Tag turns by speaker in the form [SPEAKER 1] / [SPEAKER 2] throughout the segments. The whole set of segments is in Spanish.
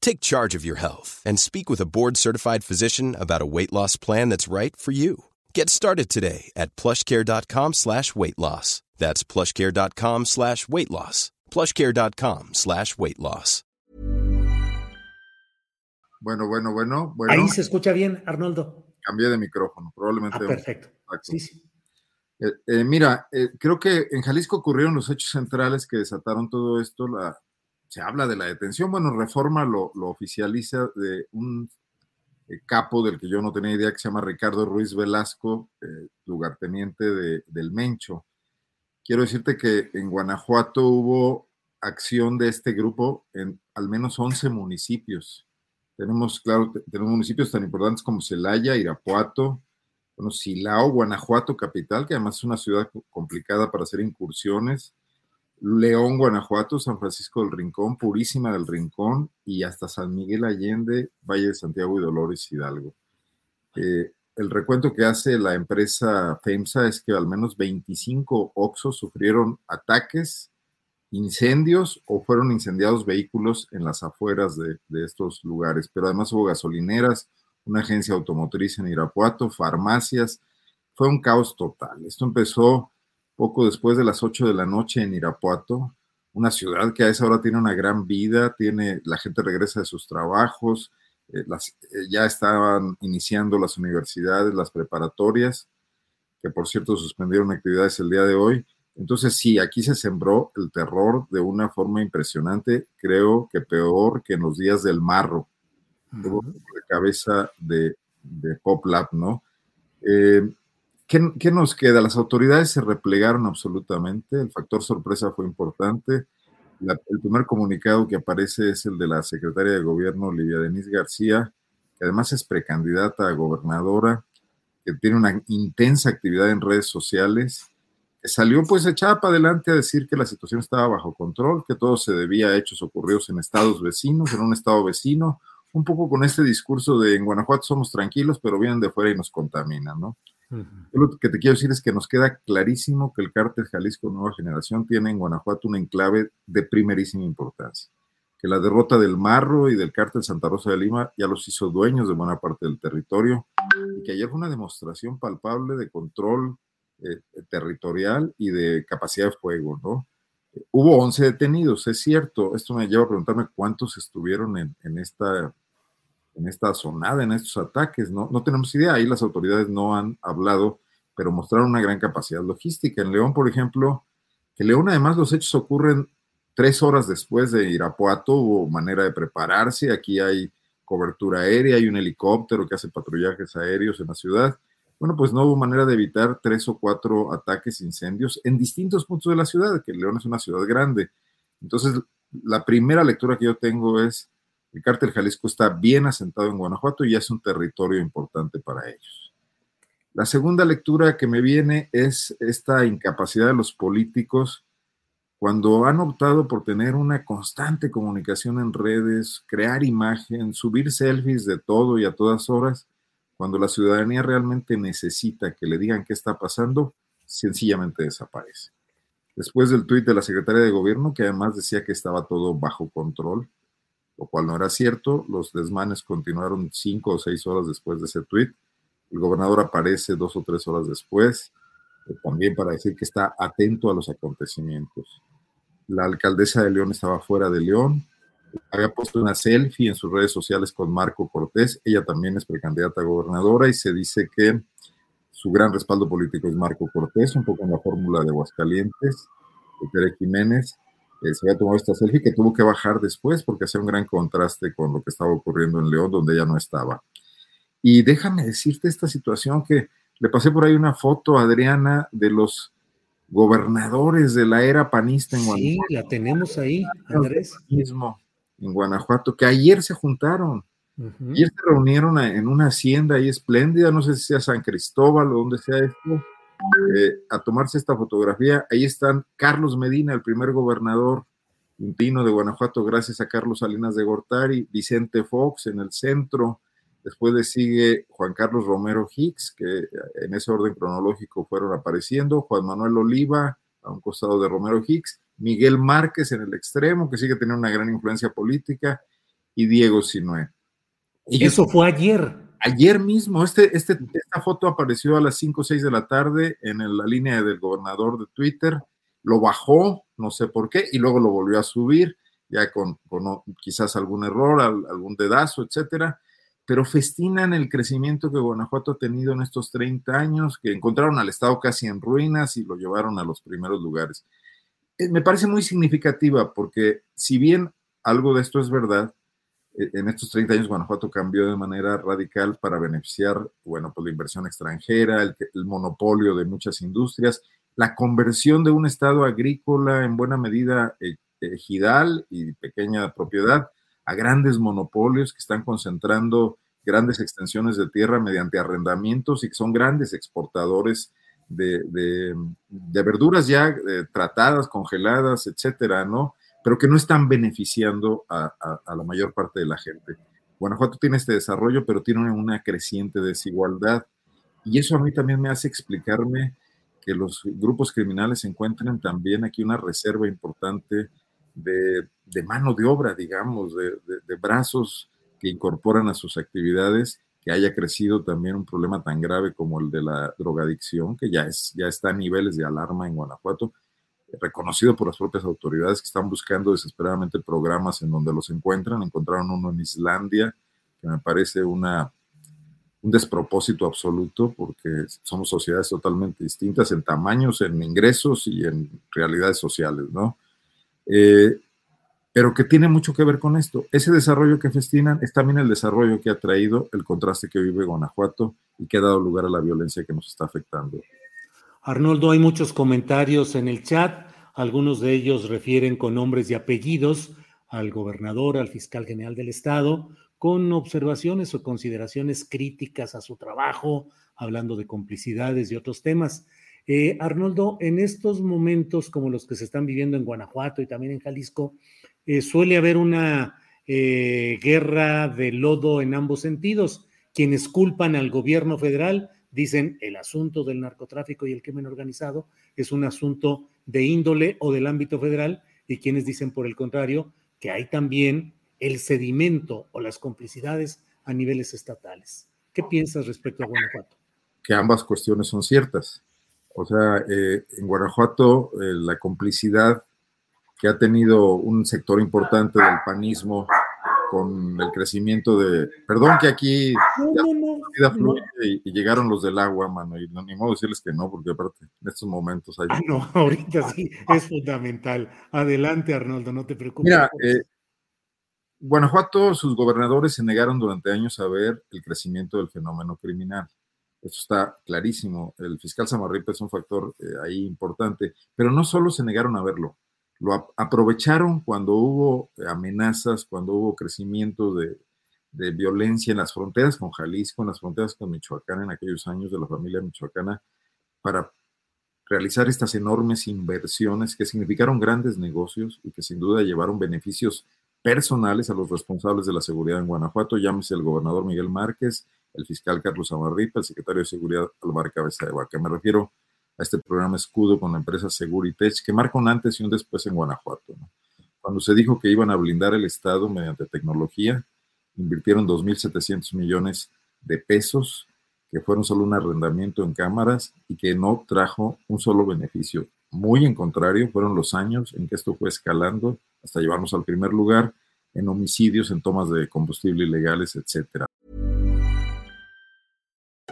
[SPEAKER 1] Take charge of your health and speak with a board-certified physician about a weight loss plan that's right for you. Get started today at plushcare.com slash weight loss. That's plushcare.com slash weight loss. plushcare.com slash weight loss.
[SPEAKER 2] Bueno, bueno, bueno, bueno.
[SPEAKER 3] Ahí se escucha bien, Arnoldo.
[SPEAKER 2] Cambié de micrófono, probablemente.
[SPEAKER 3] Ah, perfecto. Sí, sí.
[SPEAKER 2] Eh, eh, mira, eh, creo que en Jalisco ocurrieron los hechos centrales que desataron todo esto. La, se habla de la detención, bueno, Reforma lo, oficializa de un eh, capo del que yo no tenía idea, que se llama Ricardo Ruiz Velasco, eh, lugarteniente de, del Mencho. Quiero decirte que en Guanajuato hubo acción de este grupo en al menos 11 municipios. Tenemos, claro, tenemos municipios tan importantes como Celaya, Irapuato, bueno, Silao, Guanajuato, capital, que además es una ciudad complicada para hacer incursiones, León, Guanajuato, San Francisco del Rincón, Purísima del Rincón y hasta San Miguel Allende, Valle de Santiago y Dolores Hidalgo. Eh, el recuento que hace la empresa FEMSA es que al menos 25 Oxos sufrieron ataques, incendios o fueron incendiados vehículos en las afueras de, de estos lugares. Pero además hubo gasolineras, una agencia automotriz en Irapuato, farmacias. Fue un caos total. Esto empezó poco después de las 8 de la noche en Irapuato, una ciudad que a esa hora tiene una gran vida, tiene, la gente regresa de sus trabajos, eh, las, eh, ya estaban iniciando las universidades, las preparatorias, que por cierto suspendieron actividades el día de hoy. Entonces sí, aquí se sembró el terror de una forma impresionante, creo que peor que en los días del marro, uh de cabeza de, de Pop Lab, ¿no? Eh, ¿Qué, nos queda? Las autoridades se replegaron absolutamente, el factor sorpresa fue importante. el primer comunicado que aparece es el de la secretaria de gobierno, Olivia Denise García, que además es precandidata a gobernadora, que tiene una intensa actividad en redes sociales, que salió pues echada para adelante a decir que la situación estaba bajo control, que todo se debía a hechos ocurridos en estados vecinos, en un estado vecino, un poco con este discurso de en Guanajuato somos tranquilos, pero vienen de fuera y nos contaminan, ¿no? Lo que te quiero decir es que nos queda clarísimo que el cártel Jalisco Nueva Generación tiene en Guanajuato un enclave de primerísima importancia, que la derrota del Marro y del cártel Santa Rosa de Lima ya los hizo dueños de buena parte del territorio y que ayer fue una demostración palpable de control eh, territorial y de capacidad de fuego, ¿no? hubo 11 detenidos, es cierto, esto me lleva a preguntarme cuántos estuvieron en, en esta en esta zonada, en estos ataques. No, no tenemos idea, ahí las autoridades no han hablado, pero mostraron una gran capacidad logística. En León, por ejemplo, que León además los hechos ocurren tres horas después de Irapuato, hubo manera de prepararse, aquí hay cobertura aérea, hay un helicóptero que hace patrullajes aéreos en la ciudad. Bueno, pues no hubo manera de evitar tres o cuatro ataques, incendios en distintos puntos de la ciudad, que León es una ciudad grande. Entonces, la primera lectura que yo tengo es el cártel Jalisco está bien asentado en Guanajuato y es un territorio importante para ellos. La segunda lectura que me viene es esta incapacidad de los políticos cuando han optado por tener una constante comunicación en redes, crear imagen, subir selfies de todo y a todas horas, cuando la ciudadanía realmente necesita que le digan qué está pasando, sencillamente desaparece. Después del tuit de la secretaria de gobierno, que además decía que estaba todo bajo control, lo cual no era cierto. Los desmanes continuaron cinco o seis horas después de ese tuit. El gobernador aparece dos o tres horas después, eh, también para decir que está atento a los acontecimientos. La alcaldesa de León estaba fuera de León. había puesto una selfie en sus redes sociales con Marco Cortés. Ella también es precandidata a gobernadora y se dice que su gran respaldo político es Marco Cortés, un poco en la fórmula de Aguascalientes, de Tere Jiménez. Eh, se había tomado esta selfie que tuvo que bajar después porque hacía un gran contraste con lo que estaba ocurriendo en León, donde ella no estaba. Y déjame decirte esta situación que le pasé por ahí una foto Adriana de los gobernadores de la era panista
[SPEAKER 3] en Guanajuato. Sí, la tenemos ahí, Andrés.
[SPEAKER 2] Mismo, en Guanajuato, que ayer se juntaron. Ayer se reunieron en una hacienda ahí espléndida, no sé si sea San Cristóbal o donde sea esto, eh, a tomarse esta fotografía. Ahí están Carlos Medina, el primer gobernador intino de Guanajuato, gracias a Carlos Salinas de Gortari, Vicente Fox en el centro, Después le sigue Juan Carlos Romero Hicks, que en ese orden cronológico fueron apareciendo, Juan Manuel Oliva a un costado de Romero Hicks, Miguel Márquez en el extremo, que sigue teniendo una gran influencia política, y Diego Sinué.
[SPEAKER 3] Y Eso fue ayer.
[SPEAKER 2] Ayer mismo, este, este, esta foto apareció a las 5 o 6 de la tarde en la línea del gobernador de Twitter, lo bajó, no sé por qué, y luego lo volvió a subir, ya con, con quizás algún error, algún dedazo, etcétera pero festinan el crecimiento que Guanajuato ha tenido en estos 30 años, que encontraron al Estado casi en ruinas y lo llevaron a los primeros lugares. Eh, me parece muy significativa porque si bien algo de esto es verdad, en estos 30 años Guanajuato cambió de manera radical para beneficiar, bueno, pues la inversión extranjera, el, monopolio de muchas industrias, la conversión de un estado agrícola en buena medida eh, ejidal y pequeña propiedad a grandes monopolios que están concentrando grandes extensiones de tierra mediante arrendamientos y que son grandes exportadores de, verduras ya eh, tratadas, congeladas, etcétera, ¿no? Pero que no están beneficiando a, la mayor parte de la gente. Guanajuato tiene este desarrollo, pero tiene una creciente desigualdad. Y eso a mí también me hace explicarme que los grupos criminales encuentren también aquí una reserva importante de, mano de obra, digamos, de, brazos que incorporan a sus actividades, que haya crecido también un problema tan grave como el de la drogadicción, que ya, es, ya está a niveles de alarma en Guanajuato, reconocido por las propias autoridades que están buscando desesperadamente programas en donde los encuentran. Encontraron uno en Islandia, que me parece una, un despropósito absoluto porque somos sociedades totalmente distintas en tamaños, en ingresos y en realidades sociales, ¿no? Eh, pero que tiene mucho que ver con esto. Ese desarrollo que festinan es también el desarrollo que ha traído el contraste que vive Guanajuato y que ha dado lugar a la violencia que nos está afectando.
[SPEAKER 3] Arnoldo, hay muchos comentarios en el chat, algunos de ellos refieren con nombres y apellidos al gobernador, al fiscal general del estado, con observaciones o consideraciones críticas a su trabajo, hablando de complicidades y otros temas. Eh, Arnoldo, en estos momentos como los que se están viviendo en Guanajuato y también en Jalisco, eh, suele haber una eh, guerra de lodo en ambos sentidos. Quienes culpan al gobierno federal dicen el asunto del narcotráfico y el crimen organizado es un asunto de índole o del ámbito federal y quienes dicen por el contrario que hay también el sedimento o las complicidades a niveles estatales. ¿Qué piensas respecto a Guanajuato?
[SPEAKER 2] Que ambas cuestiones son ciertas. O sea, eh, en Guanajuato eh, la complicidad que ha tenido un sector importante del panismo con el crecimiento de... Perdón que aquí ya fluye y, llegaron los del agua, mano, y no, ni modo decirles que no, porque aparte en estos momentos hay...
[SPEAKER 3] Ah, no, ahorita sí, es fundamental. Adelante, Arnoldo, no te preocupes.
[SPEAKER 2] Mira, eh, Guanajuato, sus gobernadores se negaron durante años a ver el crecimiento del fenómeno criminal. Eso está clarísimo. El fiscal Samarripa es un factor eh, ahí importante, pero no solo se negaron a verlo, lo aprovecharon cuando hubo amenazas, cuando hubo crecimiento de, violencia en las fronteras con Jalisco, en las fronteras con Michoacán, en aquellos años de la familia michoacana, para realizar estas enormes inversiones que significaron grandes negocios y que sin duda llevaron beneficios personales a los responsables de la seguridad en Guanajuato, llámese el gobernador Miguel Márquez, el fiscal Carlos Amarripa, el secretario de Seguridad Alvar Cabeza de Vaca. Me refiero a este programa escudo con la empresa Seguritech, que marca un antes y un después en Guanajuato. Cuando se dijo que iban a blindar el Estado mediante tecnología, invirtieron 2.700 millones de pesos, que fueron solo un arrendamiento en cámaras y que no trajo un solo beneficio. Muy en contrario, fueron los años en que esto fue escalando hasta llevarnos al primer lugar en homicidios, en tomas de combustible ilegales, etcétera.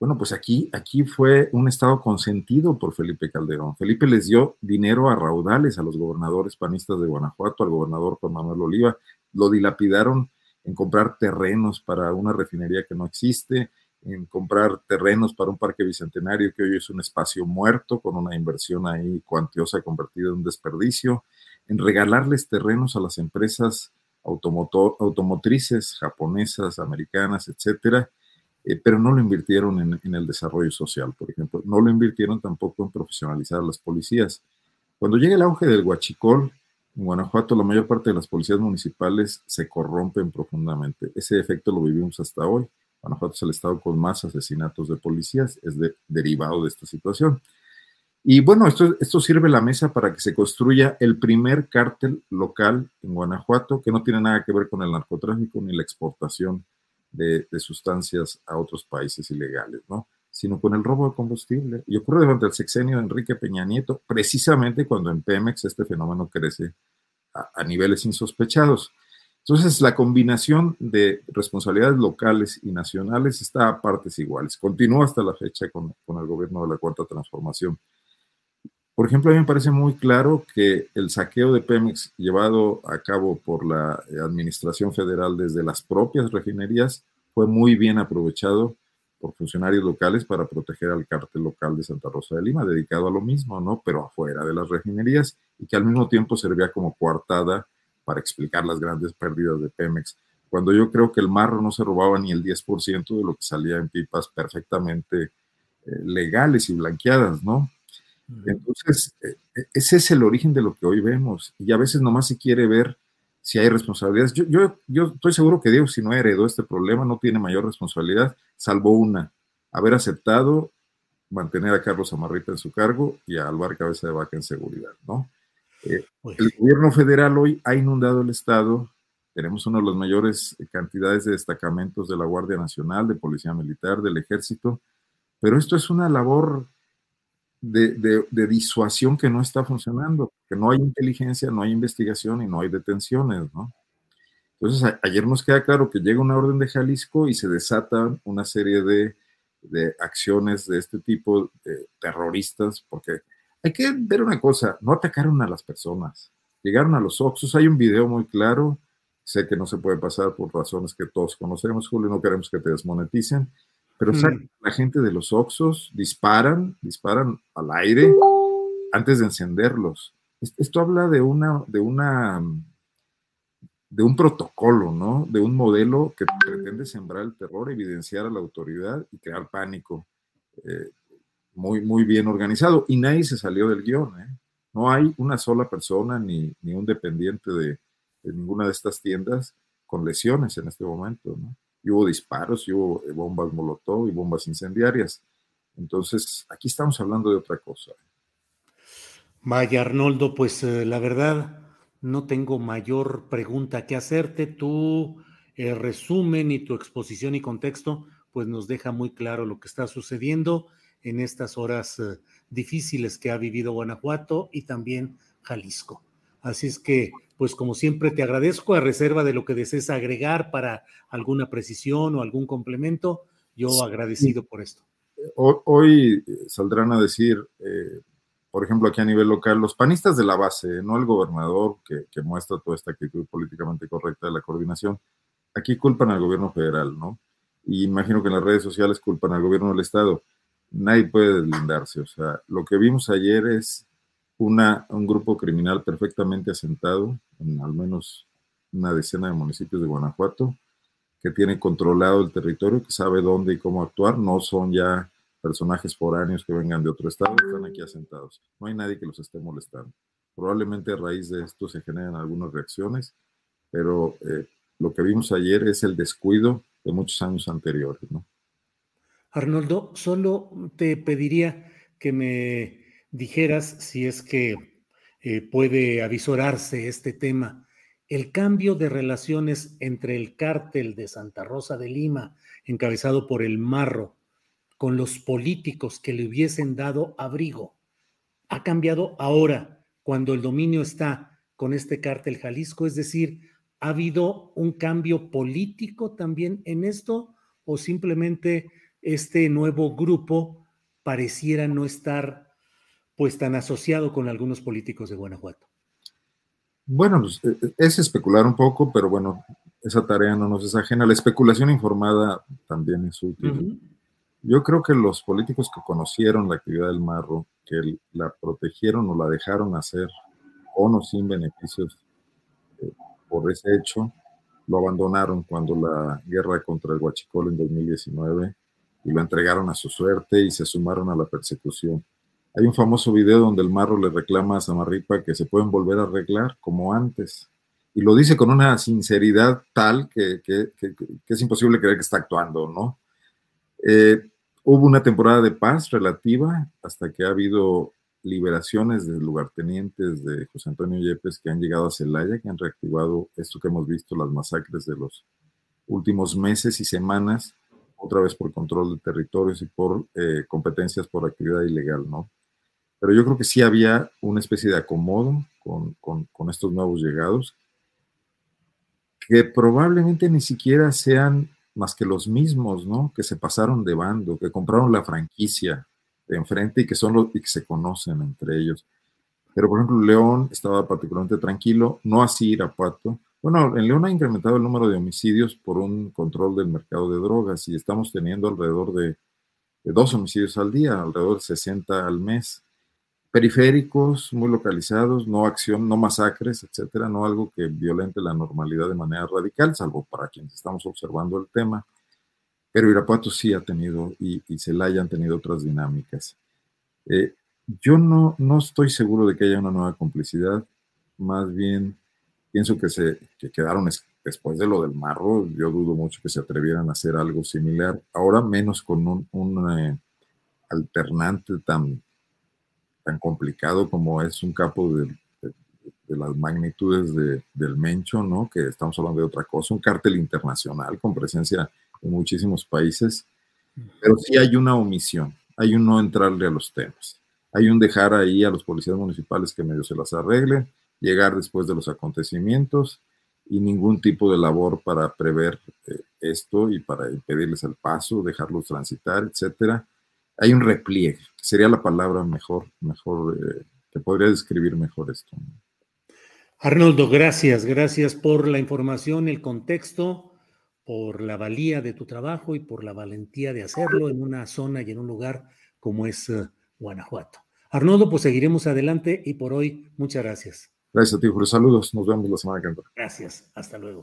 [SPEAKER 2] Bueno, pues aquí, aquí fue un estado consentido por Felipe Calderón. Felipe les dio dinero a raudales a los gobernadores panistas de Guanajuato, al gobernador Juan Manuel Oliva, lo dilapidaron en comprar terrenos para una refinería que no existe, en comprar terrenos para un parque bicentenario que hoy es un espacio muerto con una inversión ahí cuantiosa convertida en un desperdicio, en regalarles terrenos a las empresas automotrices japonesas, americanas, etcétera, eh, pero no lo invirtieron en, el desarrollo social, por ejemplo. No lo invirtieron tampoco en profesionalizar a las policías. Cuando llega el auge del huachicol, en Guanajuato la mayor parte de las policías municipales se corrompen profundamente. Ese efecto lo vivimos hasta hoy. Guanajuato es el estado con más asesinatos de policías, es derivado de esta situación. Y bueno, esto, esto sirve la mesa para que se construya el primer cártel local en Guanajuato que no tiene nada que ver con el narcotráfico ni la exportación de, sustancias a otros países ilegales, ¿no? sino con el robo de combustible. Y ocurre durante el sexenio de Enrique Peña Nieto, precisamente cuando en Pemex este fenómeno crece a, niveles insospechados. Entonces, la combinación de responsabilidades locales y nacionales está a partes iguales. Continúa hasta la fecha con, con el gobierno de la Cuarta Transformación. Por ejemplo, a mí me parece muy claro que el saqueo de Pemex llevado a cabo por la eh, Administración Federal desde las propias refinerías fue muy bien aprovechado por funcionarios locales para proteger al cártel local de Santa Rosa de Lima, dedicado a lo mismo, ¿no? Pero afuera de las refinerías y que al mismo tiempo servía como coartada para explicar las grandes pérdidas de Pemex. Cuando yo creo que el marro no se robaba ni el 10% de lo que salía en pipas perfectamente eh, legales y blanqueadas, ¿no? Entonces, e, e, ese es el origen de lo que hoy vemos. Y a veces nomás se quiere ver si hay responsabilidades. Yo, yo, yo estoy seguro que Diego, si no heredó este problema, no tiene mayor responsabilidad, salvo una, haber aceptado mantener a Carlos Amarrita en su cargo y a Alvar Cabeza de Vaca en seguridad, ¿no? Eh, pues el gobierno federal hoy ha inundado el Estado. Tenemos una de las mayores cantidades de destacamentos de la Guardia Nacional, de Policía Militar, del Ejército, pero esto es una labor de, disuasión que no está funcionando, que no hay inteligencia, no hay investigación y no hay detenciones, ¿no? Entonces, ayer nos queda claro que llega una orden de Jalisco y se desatan una serie de, acciones de este tipo de terroristas, porque hay que ver una cosa, no atacaron a las personas, llegaron a los Oxos, hay un video muy claro, sé que no se puede pasar por razones que todos conocemos, Julio, no queremos que te desmoneticen, pero mm. la gente de los Oxos, disparan, disparan al aire antes de encenderlos. Esto habla de una, de una, de un protocolo, ¿no? De un modelo que pretende sembrar el terror, evidenciar a la autoridad y crear pánico. Eh, muy, muy bien organizado. Y nadie se salió del guion, ¿eh? No hay una sola persona ni, ni un dependiente de, de ninguna de estas tiendas con lesiones en este momento, ¿no? Hubo disparos, y hubo eh, bombas molotov y bombas incendiarias. Entonces, aquí estamos hablando de otra cosa.
[SPEAKER 3] Vaya, Arnoldo, pues eh, la verdad, no tengo mayor pregunta que hacerte. Tu eh, resumen y tu exposición y contexto, pues nos deja muy claro lo que está sucediendo en estas horas difíciles que ha vivido Guanajuato y también Jalisco. Así es que, pues como siempre, te agradezco a reserva de lo que desees agregar para alguna precisión o algún complemento. Yo agradecido por esto.
[SPEAKER 2] Hoy, eh, saldrán a decir, eh, por ejemplo, aquí a nivel local, los panistas de la base, no el gobernador que, que muestra toda esta actitud políticamente correcta de la coordinación, aquí culpan al gobierno federal, ¿no? Y imagino que en las redes sociales culpan al gobierno del Estado. Nadie puede deslindarse. O sea, lo que vimos ayer es una, un grupo criminal perfectamente asentado en al menos una decena de municipios de Guanajuato, que tiene controlado el territorio, que sabe dónde y cómo actuar. No son ya personajes foráneos que vengan de otro estado, están aquí asentados. No hay nadie que los esté molestando. Probablemente a raíz de esto se generen algunas reacciones, pero eh, lo que vimos ayer es el descuido de muchos años anteriores, ¿no?
[SPEAKER 3] Arnoldo, solo te pediría que me dijeras si es que eh, puede avisorarse este tema, el cambio de relaciones entre el cártel de Santa Rosa de Lima, encabezado por el Marro, con los políticos que le hubiesen dado abrigo, ha cambiado ahora, cuando el dominio está con este cártel Jalisco, es decir, ¿Ha habido un cambio político también en esto o simplemente este nuevo grupo pareciera no estar pues tan asociado con algunos políticos de Guanajuato?
[SPEAKER 2] Bueno, pues, e, e, es especular un poco, pero bueno, esa tarea no nos es ajena. La especulación informada también es útil. Yo creo que los políticos que conocieron la actividad del marro, que la protegieron o la dejaron hacer, con o sin beneficios, eh, por ese hecho, lo abandonaron cuando la guerra contra el Huachicol en 2019 y lo entregaron a su suerte y se sumaron a la persecución. Hay un famoso video donde el marro le reclama a Samarripa que se pueden volver a arreglar como antes. Y lo dice con una sinceridad tal que, es imposible creer que está actuando, ¿no? Eh, hubo una temporada de paz relativa hasta que ha habido liberaciones de lugartenientes de José Antonio Yepes que han llegado a Celaya, que han reactivado esto que hemos visto, las masacres de los últimos meses y semanas, otra vez por control de territorios y por eh, competencias por actividad ilegal, ¿no? Pero yo creo que sí había una especie de acomodo con, con estos nuevos llegados, que probablemente ni siquiera sean más que los mismos, ¿no? Que se pasaron de bando, que compraron la franquicia, de enfrente y que son los y que se conocen entre ellos. Pero, por ejemplo, León estaba particularmente tranquilo, no así Irapuato. Bueno, en León ha incrementado el número de homicidios por un control del mercado de drogas y estamos teniendo alrededor de, dos homicidios al día, alrededor de 60 al mes. Periféricos, muy localizados, no acción, no masacres, etcétera, no algo que violente la normalidad de manera radical, salvo para quienes estamos observando el tema. Pero Irapuato sí ha tenido y, y Celaya han tenido otras dinámicas. Eh, yo no, no estoy seguro de que haya una nueva complicidad, más bien pienso que se que quedaron después de lo del marro, yo dudo mucho que se atrevieran a hacer algo similar, ahora menos con un, un eh, alternante tan, tan complicado como es un capo de, las magnitudes de, del Mencho, ¿no? Que estamos hablando de otra cosa, un cártel internacional con presencia en muchísimos países, pero sí hay una omisión, hay un no entrarle a los temas, hay un dejar ahí a los policías municipales que medio se las arreglen, llegar después de los acontecimientos y ningún tipo de labor para prever eh, esto y para impedirles el paso, dejarlos transitar, etcétera. Hay un repliegue, sería la palabra mejor, mejor, eh, que podría describir mejor esto.
[SPEAKER 3] Arnoldo, gracias, gracias por la información, el contexto por la valía de tu trabajo y por la valentía de hacerlo en una zona y en un lugar como es uh, Guanajuato. Arnoldo, pues seguiremos adelante y por hoy, muchas gracias.
[SPEAKER 2] Gracias a ti, Julio. Saludos. Nos vemos la semana que viene.
[SPEAKER 3] Gracias. Hasta luego.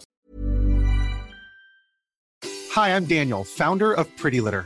[SPEAKER 4] Hi, I'm Daniel, founder of Pretty Litter.